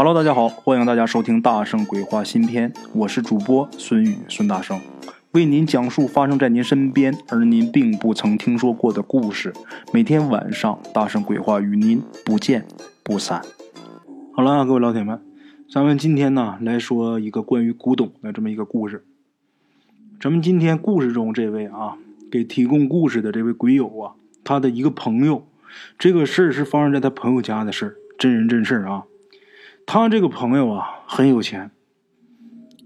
Hello，大家好，欢迎大家收听《大圣鬼话》新篇，我是主播孙宇孙大圣，为您讲述发生在您身边而您并不曾听说过的故事。每天晚上，《大圣鬼话》与您不见不散。好了，各位老铁们，咱们今天呢来说一个关于古董的这么一个故事。咱们今天故事中这位啊，给提供故事的这位鬼友啊，他的一个朋友，这个事儿是发生在他朋友家的事儿，真人真事儿啊。他这个朋友啊很有钱，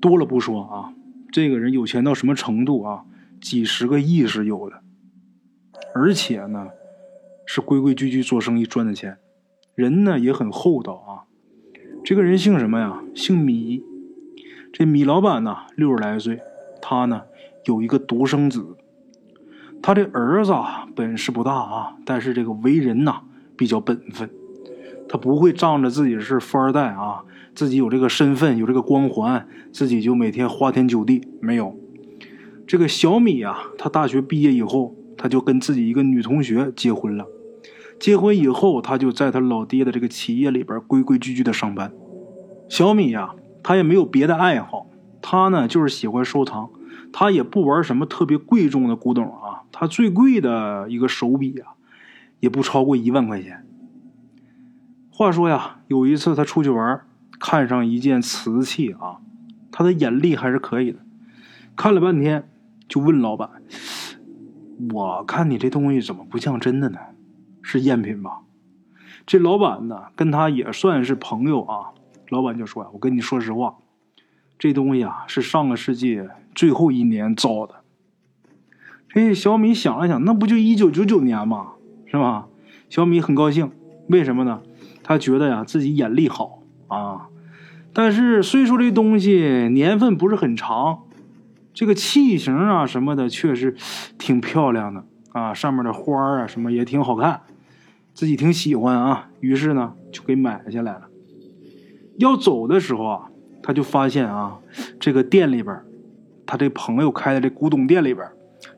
多了不说啊，这个人有钱到什么程度啊？几十个亿是有的，而且呢是规规矩矩做生意赚的钱，人呢也很厚道啊。这个人姓什么呀？姓米。这米老板呢六十来岁，他呢有一个独生子，他的儿子本事不大啊，但是这个为人呐比较本分。他不会仗着自己是富二代啊，自己有这个身份，有这个光环，自己就每天花天酒地。没有，这个小米啊，他大学毕业以后，他就跟自己一个女同学结婚了。结婚以后，他就在他老爹的这个企业里边规规矩矩的上班。小米呀，他也没有别的爱好，他呢就是喜欢收藏，他也不玩什么特别贵重的古董啊，他最贵的一个手笔啊，也不超过一万块钱。话说呀，有一次他出去玩，看上一件瓷器啊，他的眼力还是可以的，看了半天，就问老板：“我看你这东西怎么不像真的呢？是赝品吧？”这老板呢，跟他也算是朋友啊。老板就说：“我跟你说实话，这东西啊是上个世纪最后一年造的。”这小米想了想，那不就一九九九年吗？是吧？小米很高兴，为什么呢？他觉得呀，自己眼力好啊，但是虽说这东西年份不是很长，这个器型啊什么的确实挺漂亮的啊，上面的花啊什么也挺好看，自己挺喜欢啊，于是呢就给买下来了。要走的时候啊，他就发现啊，这个店里边，他这朋友开的这古董店里边，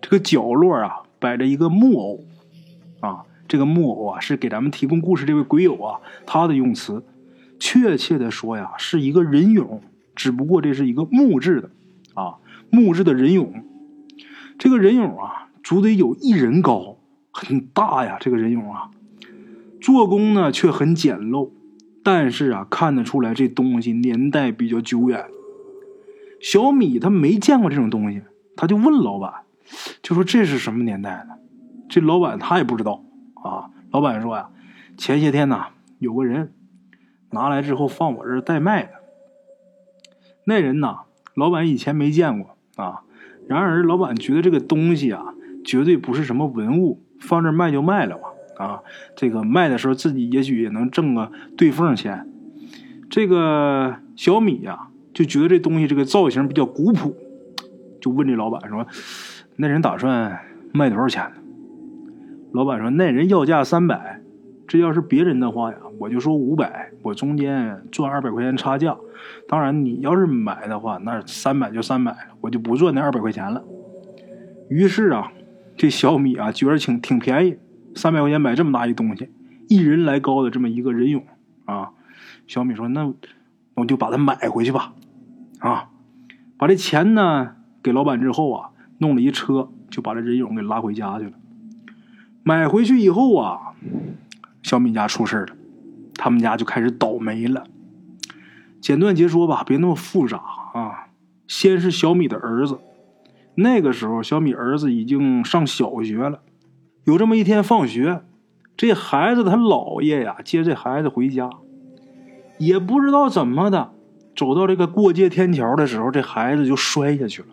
这个角落啊摆着一个木偶啊。这个木偶啊，是给咱们提供故事这位鬼友啊，他的用词，确切的说呀，是一个人俑，只不过这是一个木质的，啊，木质的人俑。这个人俑啊，足得有一人高，很大呀。这个人俑啊，做工呢却很简陋，但是啊，看得出来这东西年代比较久远。小米他没见过这种东西，他就问老板，就说这是什么年代的？这老板他也不知道。啊，老板说呀，前些天呐，有个人拿来之后放我这儿代卖的。那人呐，老板以前没见过啊。然而，老板觉得这个东西啊，绝对不是什么文物，放这卖就卖了吧。啊，这个卖的时候自己也许也能挣个对缝钱。这个小米呀，就觉得这东西这个造型比较古朴，就问这老板说：“那人打算卖多少钱呢？”老板说：“那人要价三百，这要是别人的话呀，我就说五百，我中间赚二百块钱差价。当然，你要是买的话，那三百就三百了，我就不赚那二百块钱了。”于是啊，这小米啊觉得挺挺便宜，三百块钱买这么大一东西，一人来高的这么一个人俑啊。小米说：“那我就把它买回去吧。”啊，把这钱呢给老板之后啊，弄了一车，就把这人俑给拉回家去了。买回去以后啊，小米家出事了，他们家就开始倒霉了。简短截说吧，别那么复杂啊。先是小米的儿子，那个时候小米儿子已经上小学了。有这么一天放学，这孩子他姥爷呀接这孩子回家，也不知道怎么的，走到这个过街天桥的时候，这孩子就摔下去了。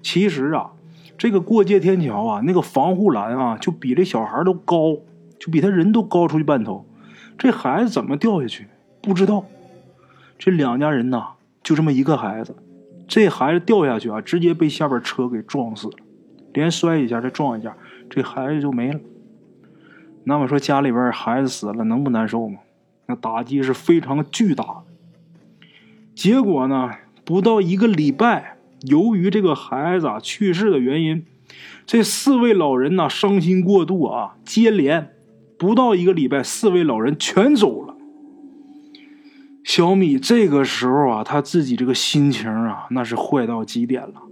其实啊。这个过街天桥啊，那个防护栏啊，就比这小孩都高，就比他人都高出去半头。这孩子怎么掉下去？不知道。这两家人呐，就这么一个孩子，这孩子掉下去啊，直接被下边车给撞死了，连摔一下再撞一下，这孩子就没了。那么说家里边孩子死了，能不难受吗？那打击是非常巨大的。结果呢，不到一个礼拜。由于这个孩子啊去世的原因，这四位老人呢伤心过度啊，接连不到一个礼拜，四位老人全走了。小米这个时候啊，他自己这个心情啊，那是坏到极点了。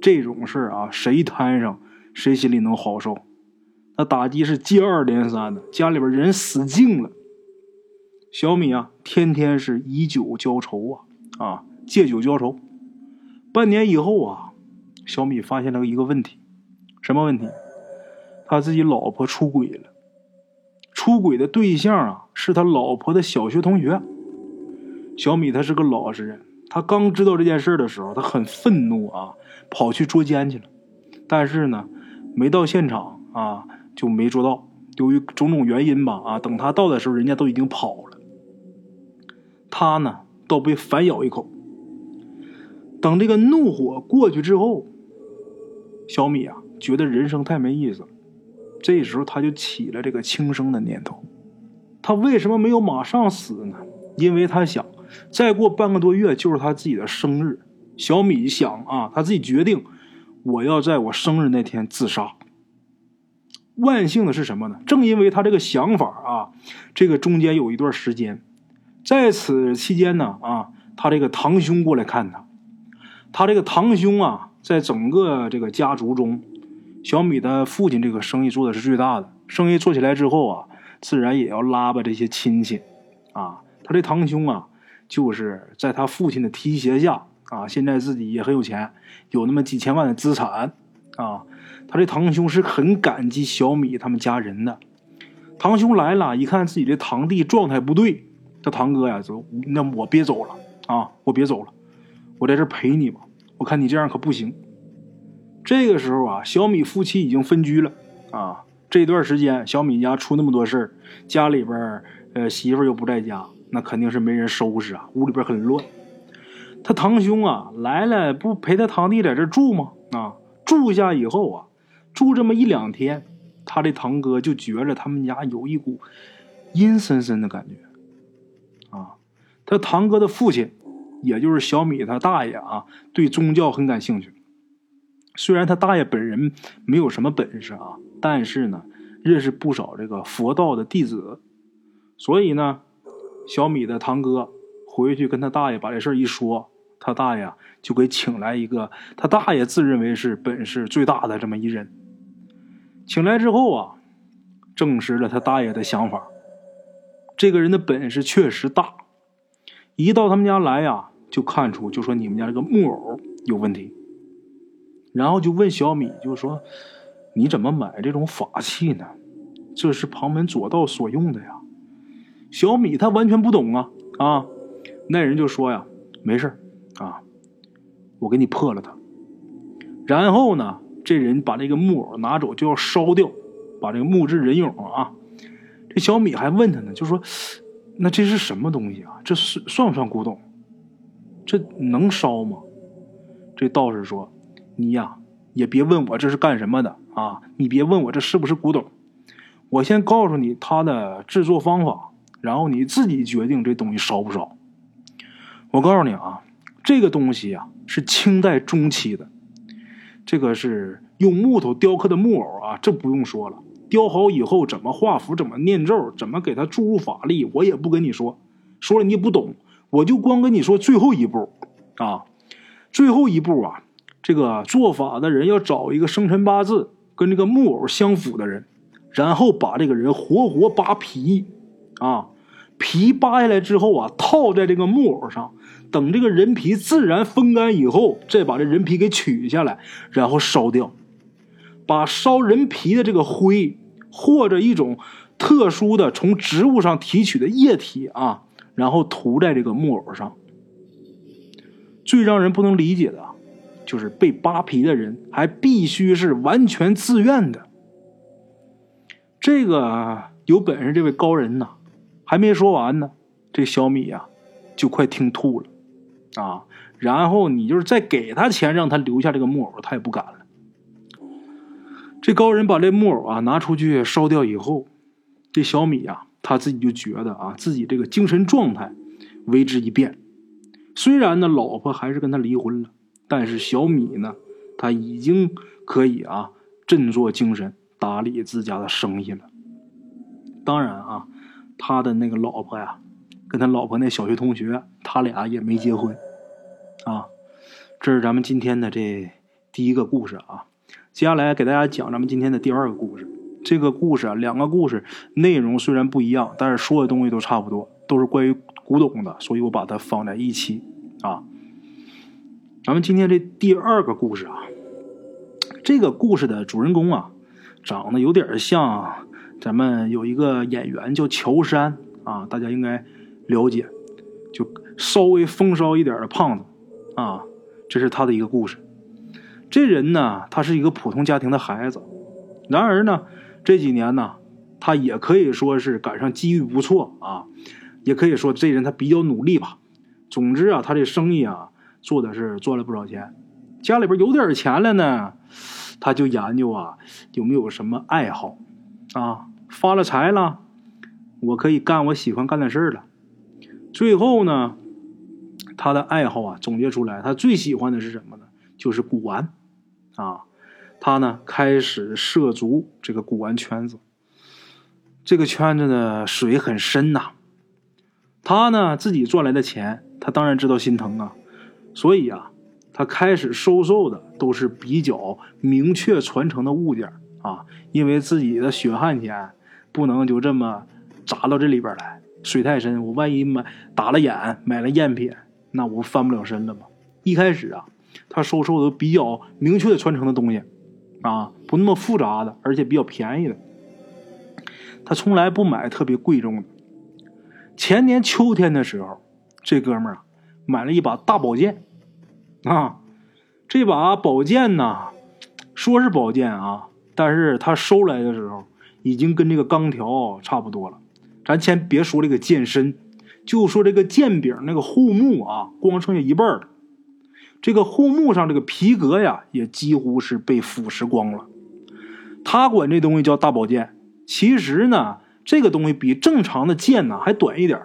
这种事啊，谁摊上谁心里能好受？那打击是接二连三的，家里边人死净了。小米啊，天天是以酒浇愁啊啊，借酒浇愁。半年以后啊，小米发现了一个问题，什么问题？他自己老婆出轨了。出轨的对象啊，是他老婆的小学同学。小米他是个老实人，他刚知道这件事的时候，他很愤怒啊，跑去捉奸去了。但是呢，没到现场啊，就没捉到。由于种种原因吧，啊，等他到的时候，人家都已经跑了。他呢，倒被反咬一口。等这个怒火过去之后，小米啊，觉得人生太没意思了。这时候他就起了这个轻生的念头。他为什么没有马上死呢？因为他想，再过半个多月就是他自己的生日。小米想啊，他自己决定，我要在我生日那天自杀。万幸的是什么呢？正因为他这个想法啊，这个中间有一段时间，在此期间呢啊，他这个堂兄过来看他。他这个堂兄啊，在整个这个家族中。小米的父亲这个生意做的是最大的，生意做起来之后啊，自然也要拉吧这些亲戚，啊，他这堂兄啊，就是在他父亲的提携下啊，现在自己也很有钱，有那么几千万的资产，啊，他这堂兄是很感激小米他们家人的。堂兄来了，一看自己的堂弟状态不对，他堂哥呀，就那我别走了啊，我别走了，我在这陪你吧，我看你这样可不行。这个时候啊，小米夫妻已经分居了啊。这段时间，小米家出那么多事儿，家里边呃媳妇又不在家，那肯定是没人收拾啊，屋里边很乱。他堂兄啊来了，不陪他堂弟在这住吗？啊，住下以后啊，住这么一两天，他这堂哥就觉着他们家有一股阴森森的感觉啊。他堂哥的父亲，也就是小米他大爷啊，对宗教很感兴趣。虽然他大爷本人没有什么本事啊，但是呢，认识不少这个佛道的弟子，所以呢，小米的堂哥回去跟他大爷把这事一说，他大爷就给请来一个他大爷自认为是本事最大的这么一人。请来之后啊，证实了他大爷的想法，这个人的本事确实大，一到他们家来呀，就看出就说你们家这个木偶有问题。然后就问小米，就说：“你怎么买这种法器呢？这是旁门左道所用的呀。”小米他完全不懂啊啊！那人就说呀：“没事啊，我给你破了它。”然后呢，这人把这个木偶拿走就要烧掉，把这个木质人俑啊。这小米还问他呢，就说：“那这是什么东西啊？这是算不算古董？这能烧吗？”这道士说。你呀，也别问我这是干什么的啊！你别问我这是不是古董，我先告诉你它的制作方法，然后你自己决定这东西烧不烧。我告诉你啊，这个东西呀是清代中期的，这个是用木头雕刻的木偶啊，这不用说了。雕好以后怎么画符，怎么念咒，怎么给它注入法力，我也不跟你说，说了你也不懂，我就光跟你说最后一步啊，最后一步啊。这个做法的人要找一个生辰八字跟这个木偶相符的人，然后把这个人活活扒皮，啊，皮扒下来之后啊，套在这个木偶上，等这个人皮自然风干以后，再把这人皮给取下来，然后烧掉，把烧人皮的这个灰或者一种特殊的从植物上提取的液体啊，然后涂在这个木偶上。最让人不能理解的。就是被扒皮的人，还必须是完全自愿的。这个有本事，这位高人呐，还没说完呢，这小米呀，就快听吐了啊！然后你就是再给他钱，让他留下这个木偶，他也不敢了。这高人把这木偶啊拿出去烧掉以后，这小米呀，他自己就觉得啊，自己这个精神状态为之一变。虽然呢，老婆还是跟他离婚了。但是小米呢，他已经可以啊振作精神打理自家的生意了。当然啊，他的那个老婆呀，跟他老婆那小学同学，他俩也没结婚，啊，这是咱们今天的这第一个故事啊。接下来给大家讲咱们今天的第二个故事。这个故事啊，两个故事内容虽然不一样，但是说的东西都差不多，都是关于古董的，所以我把它放在一起啊。咱们今天这第二个故事啊，这个故事的主人公啊，长得有点像咱们有一个演员叫乔杉啊，大家应该了解，就稍微风骚一点的胖子啊，这是他的一个故事。这人呢，他是一个普通家庭的孩子，然而呢，这几年呢，他也可以说是赶上机遇不错啊，也可以说这人他比较努力吧。总之啊，他这生意啊。做的是赚了不少钱，家里边有点钱了呢，他就研究啊有没有什么爱好，啊发了财了，我可以干我喜欢干的事了。最后呢，他的爱好啊总结出来，他最喜欢的是什么呢？就是古玩，啊，他呢开始涉足这个古玩圈子，这个圈子的水很深呐。他呢自己赚来的钱，他当然知道心疼啊。所以啊，他开始收受的都是比较明确传承的物件啊，因为自己的血汗钱不能就这么砸到这里边来，水太深，我万一买打了眼买了赝品，那我翻不了身了吗？一开始啊，他收受的比较明确传承的东西啊，不那么复杂的，而且比较便宜的，他从来不买特别贵重的。前年秋天的时候，这哥们儿啊。买了一把大宝剑，啊，这把宝剑呢，说是宝剑啊，但是他收来的时候已经跟这个钢条差不多了。咱先别说这个剑身，就说这个剑柄那个护木啊，光剩下一半了。这个护木上这个皮革呀，也几乎是被腐蚀光了。他管这东西叫大宝剑，其实呢，这个东西比正常的剑呢还短一点。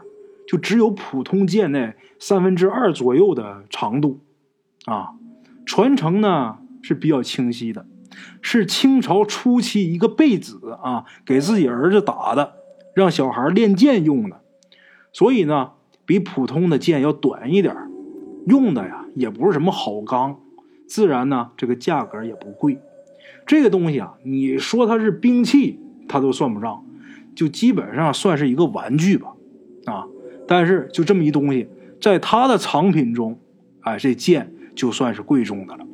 就只有普通剑那三分之二左右的长度，啊，传承呢是比较清晰的，是清朝初期一个贝子啊给自己儿子打的，让小孩练剑用的，所以呢比普通的剑要短一点，用的呀也不是什么好钢，自然呢这个价格也不贵。这个东西啊，你说它是兵器，它都算不上，就基本上算是一个玩具吧，啊。但是就这么一东西，在他的藏品中，哎，这剑就算是贵重的了。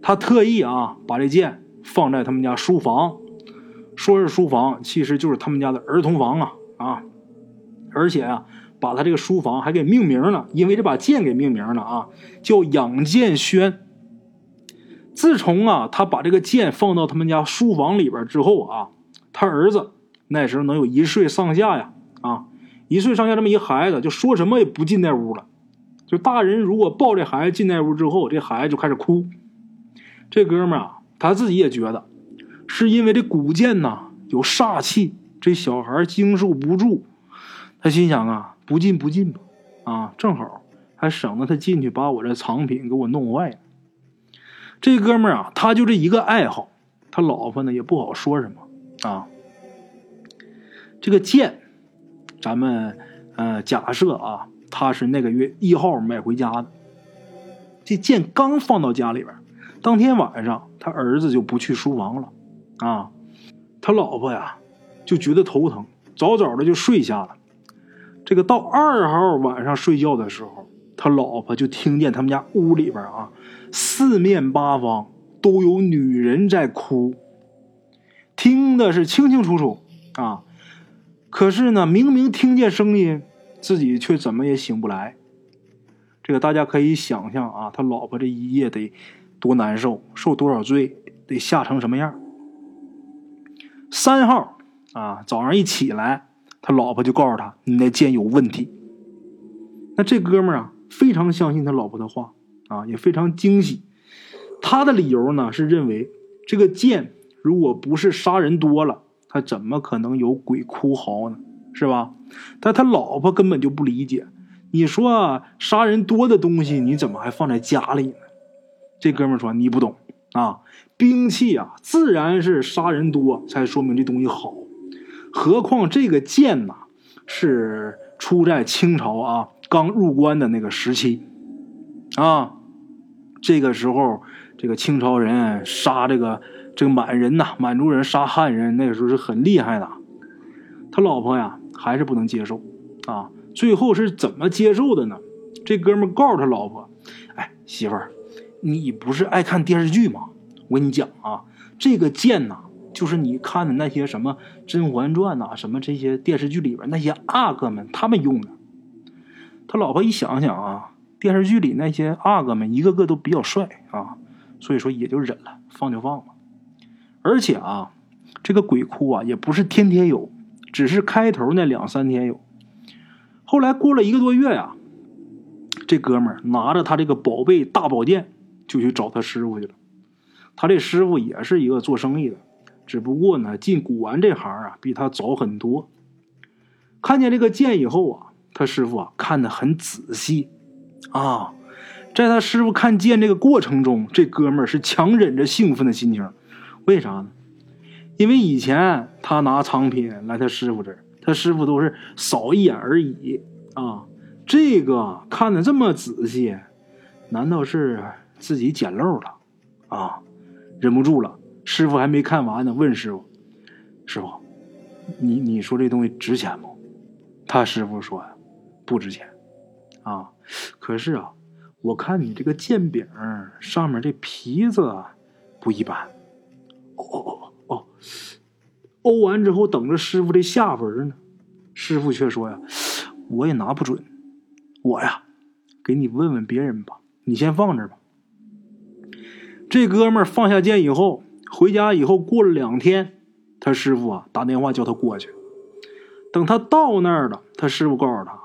他特意啊，把这剑放在他们家书房，说是书房，其实就是他们家的儿童房啊啊！而且啊，把他这个书房还给命名了，因为这把剑给命名了啊，叫养剑轩。自从啊，他把这个剑放到他们家书房里边之后啊，他儿子那时候能有一岁上下呀啊。一岁上下这么一孩子，就说什么也不进那屋了。就大人如果抱这孩子进那屋之后，这孩子就开始哭。这哥们啊，他自己也觉得，是因为这古剑呐有煞气，这小孩经受不住。他心想啊，不进不进吧，啊，正好还省得他进去把我这藏品给我弄坏了。这哥们儿啊，他就这一个爱好，他老婆呢也不好说什么啊。这个剑。咱们呃假设啊，他是那个月一号买回家的，这剑刚放到家里边，当天晚上他儿子就不去书房了，啊，他老婆呀就觉得头疼，早早的就睡下了。这个到二号晚上睡觉的时候，他老婆就听见他们家屋里边啊，四面八方都有女人在哭，听的是清清楚楚啊。可是呢，明明听见声音，自己却怎么也醒不来。这个大家可以想象啊，他老婆这一夜得多难受，受多少罪，得吓成什么样。三号啊，早上一起来，他老婆就告诉他：“你那剑有问题。”那这哥们儿啊，非常相信他老婆的话啊，也非常惊喜。他的理由呢，是认为这个剑如果不是杀人多了。他怎么可能有鬼哭嚎呢？是吧？但他老婆根本就不理解。你说杀人多的东西，你怎么还放在家里呢？这哥们说：“你不懂啊，兵器啊，自然是杀人多才说明这东西好。何况这个剑呐，是出在清朝啊刚入关的那个时期，啊，这个时候这个清朝人杀这个这个满人呐，满族人杀汉人，那个时候是很厉害的。他老婆呀还是不能接受，啊，最后是怎么接受的呢？这哥们告诉他老婆：“哎，媳妇儿，你不是爱看电视剧吗？我跟你讲啊，这个剑呐。”就是你看的那些什么《甄嬛传》呐，什么这些电视剧里边那些阿哥们他们用的。他老婆一想想啊，电视剧里那些阿哥们一个个都比较帅啊，所以说也就忍了，放就放了。而且啊，这个鬼哭啊也不是天天有，只是开头那两三天有。后来过了一个多月呀，这哥们拿着他这个宝贝大宝剑就去找他师傅去了。他这师傅也是一个做生意的。只不过呢，进古玩这行啊，比他早很多。看见这个剑以后啊，他师傅啊看得很仔细啊。在他师傅看剑这个过程中，这哥们儿是强忍着兴奋的心情。为啥呢？因为以前他拿藏品来他师傅这儿，他师傅都是扫一眼而已啊。这个看的这么仔细，难道是自己捡漏了啊？忍不住了。师傅还没看完呢，问师傅：“师傅，你你说这东西值钱不？”他师傅说：“不值钱，啊，可是啊，我看你这个剑柄上面这皮子不一般。”哦哦哦哦，欧完之后等着师傅这下文呢，师傅却说：“呀，我也拿不准，我呀，给你问问别人吧，你先放这吧。”这哥们放下剑以后。回家以后，过了两天，他师傅啊打电话叫他过去。等他到那儿了，他师傅告诉他，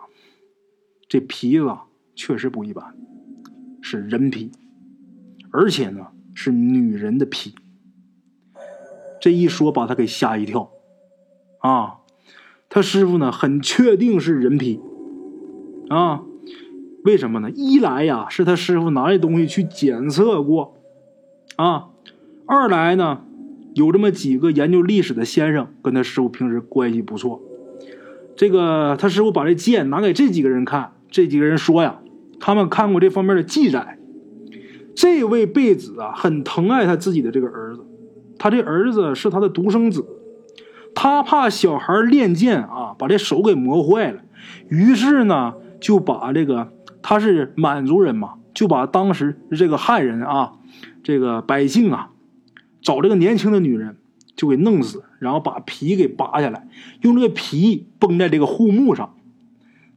这皮子确实不一般，是人皮，而且呢是女人的皮。这一说把他给吓一跳，啊，他师傅呢很确定是人皮，啊，为什么呢？一来呀是他师傅拿这东西去检测过，啊。二来呢，有这么几个研究历史的先生跟他师傅平时关系不错。这个他师傅把这剑拿给这几个人看，这几个人说呀，他们看过这方面的记载。这位贝子啊，很疼爱他自己的这个儿子，他这儿子是他的独生子，他怕小孩练剑啊把这手给磨坏了，于是呢就把这个他是满族人嘛，就把当时这个汉人啊，这个百姓啊。找这个年轻的女人，就给弄死，然后把皮给扒下来，用这个皮绷在这个护木上。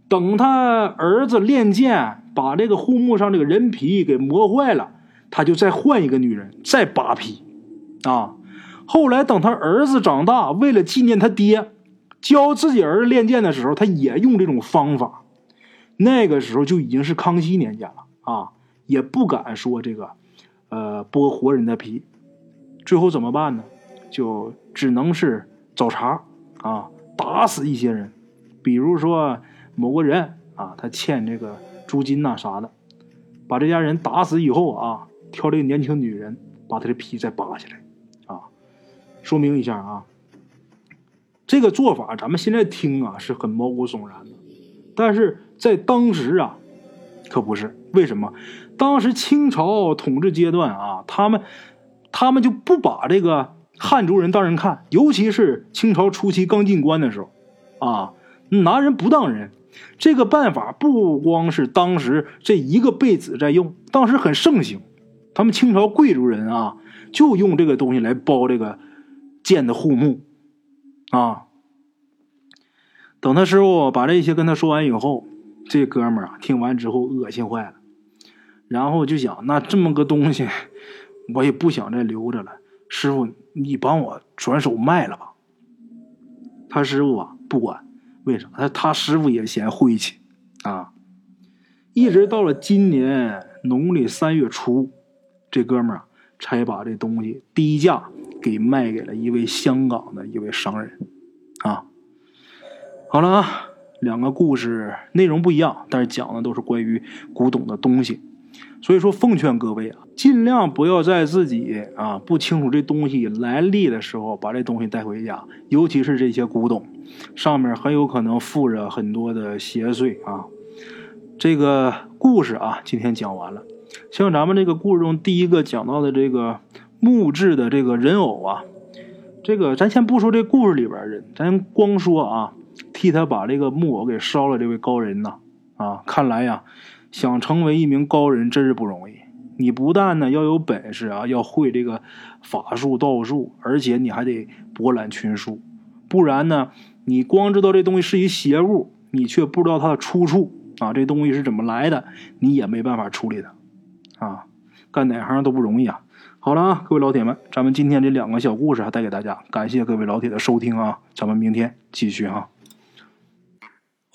等他儿子练剑，把这个护木上这个人皮给磨坏了，他就再换一个女人，再扒皮。啊，后来等他儿子长大，为了纪念他爹，教自己儿子练剑的时候，他也用这种方法。那个时候就已经是康熙年间了啊，也不敢说这个，呃，剥活人的皮。最后怎么办呢？就只能是找茬啊，打死一些人。比如说某个人啊，他欠这个租金呐啥的，把这家人打死以后啊，挑这个年轻女人，把他的皮再扒下来啊。说明一下啊，这个做法咱们现在听啊是很毛骨悚然的，但是在当时啊，可不是。为什么？当时清朝统治阶段啊，他们。他们就不把这个汉族人当人看，尤其是清朝初期刚进关的时候，啊，拿人不当人。这个办法不光是当时这一个辈子在用，当时很盛行。他们清朝贵族人啊，就用这个东西来包这个剑的护木，啊。等他师傅把这些跟他说完以后，这哥们儿啊，听完之后恶心坏了，然后就想，那这么个东西。我也不想再留着了，师傅，你帮我转手卖了吧。他师傅啊，不管，为什么？他他师傅也嫌晦气啊。一直到了今年农历三月初，这哥们儿，才把这东西低价给卖给了一位香港的一位商人啊。好了啊，两个故事内容不一样，但是讲的都是关于古董的东西。所以说，奉劝各位啊，尽量不要在自己啊不清楚这东西来历的时候把这东西带回家，尤其是这些古董，上面很有可能附着很多的邪祟啊。这个故事啊，今天讲完了。像咱们这个故事中第一个讲到的这个木质的这个人偶啊，这个咱先不说这故事里边人，咱光说啊，替他把这个木偶给烧了这位高人呐啊，看来呀。想成为一名高人真是不容易。你不但呢要有本事啊，要会这个法术道术，而且你还得博览群书。不然呢，你光知道这东西是一邪物，你却不知道它的出处啊，这东西是怎么来的，你也没办法处理它啊。干哪行都不容易啊。好了啊，各位老铁们，咱们今天这两个小故事还带给大家，感谢各位老铁的收听啊。咱们明天继续哈。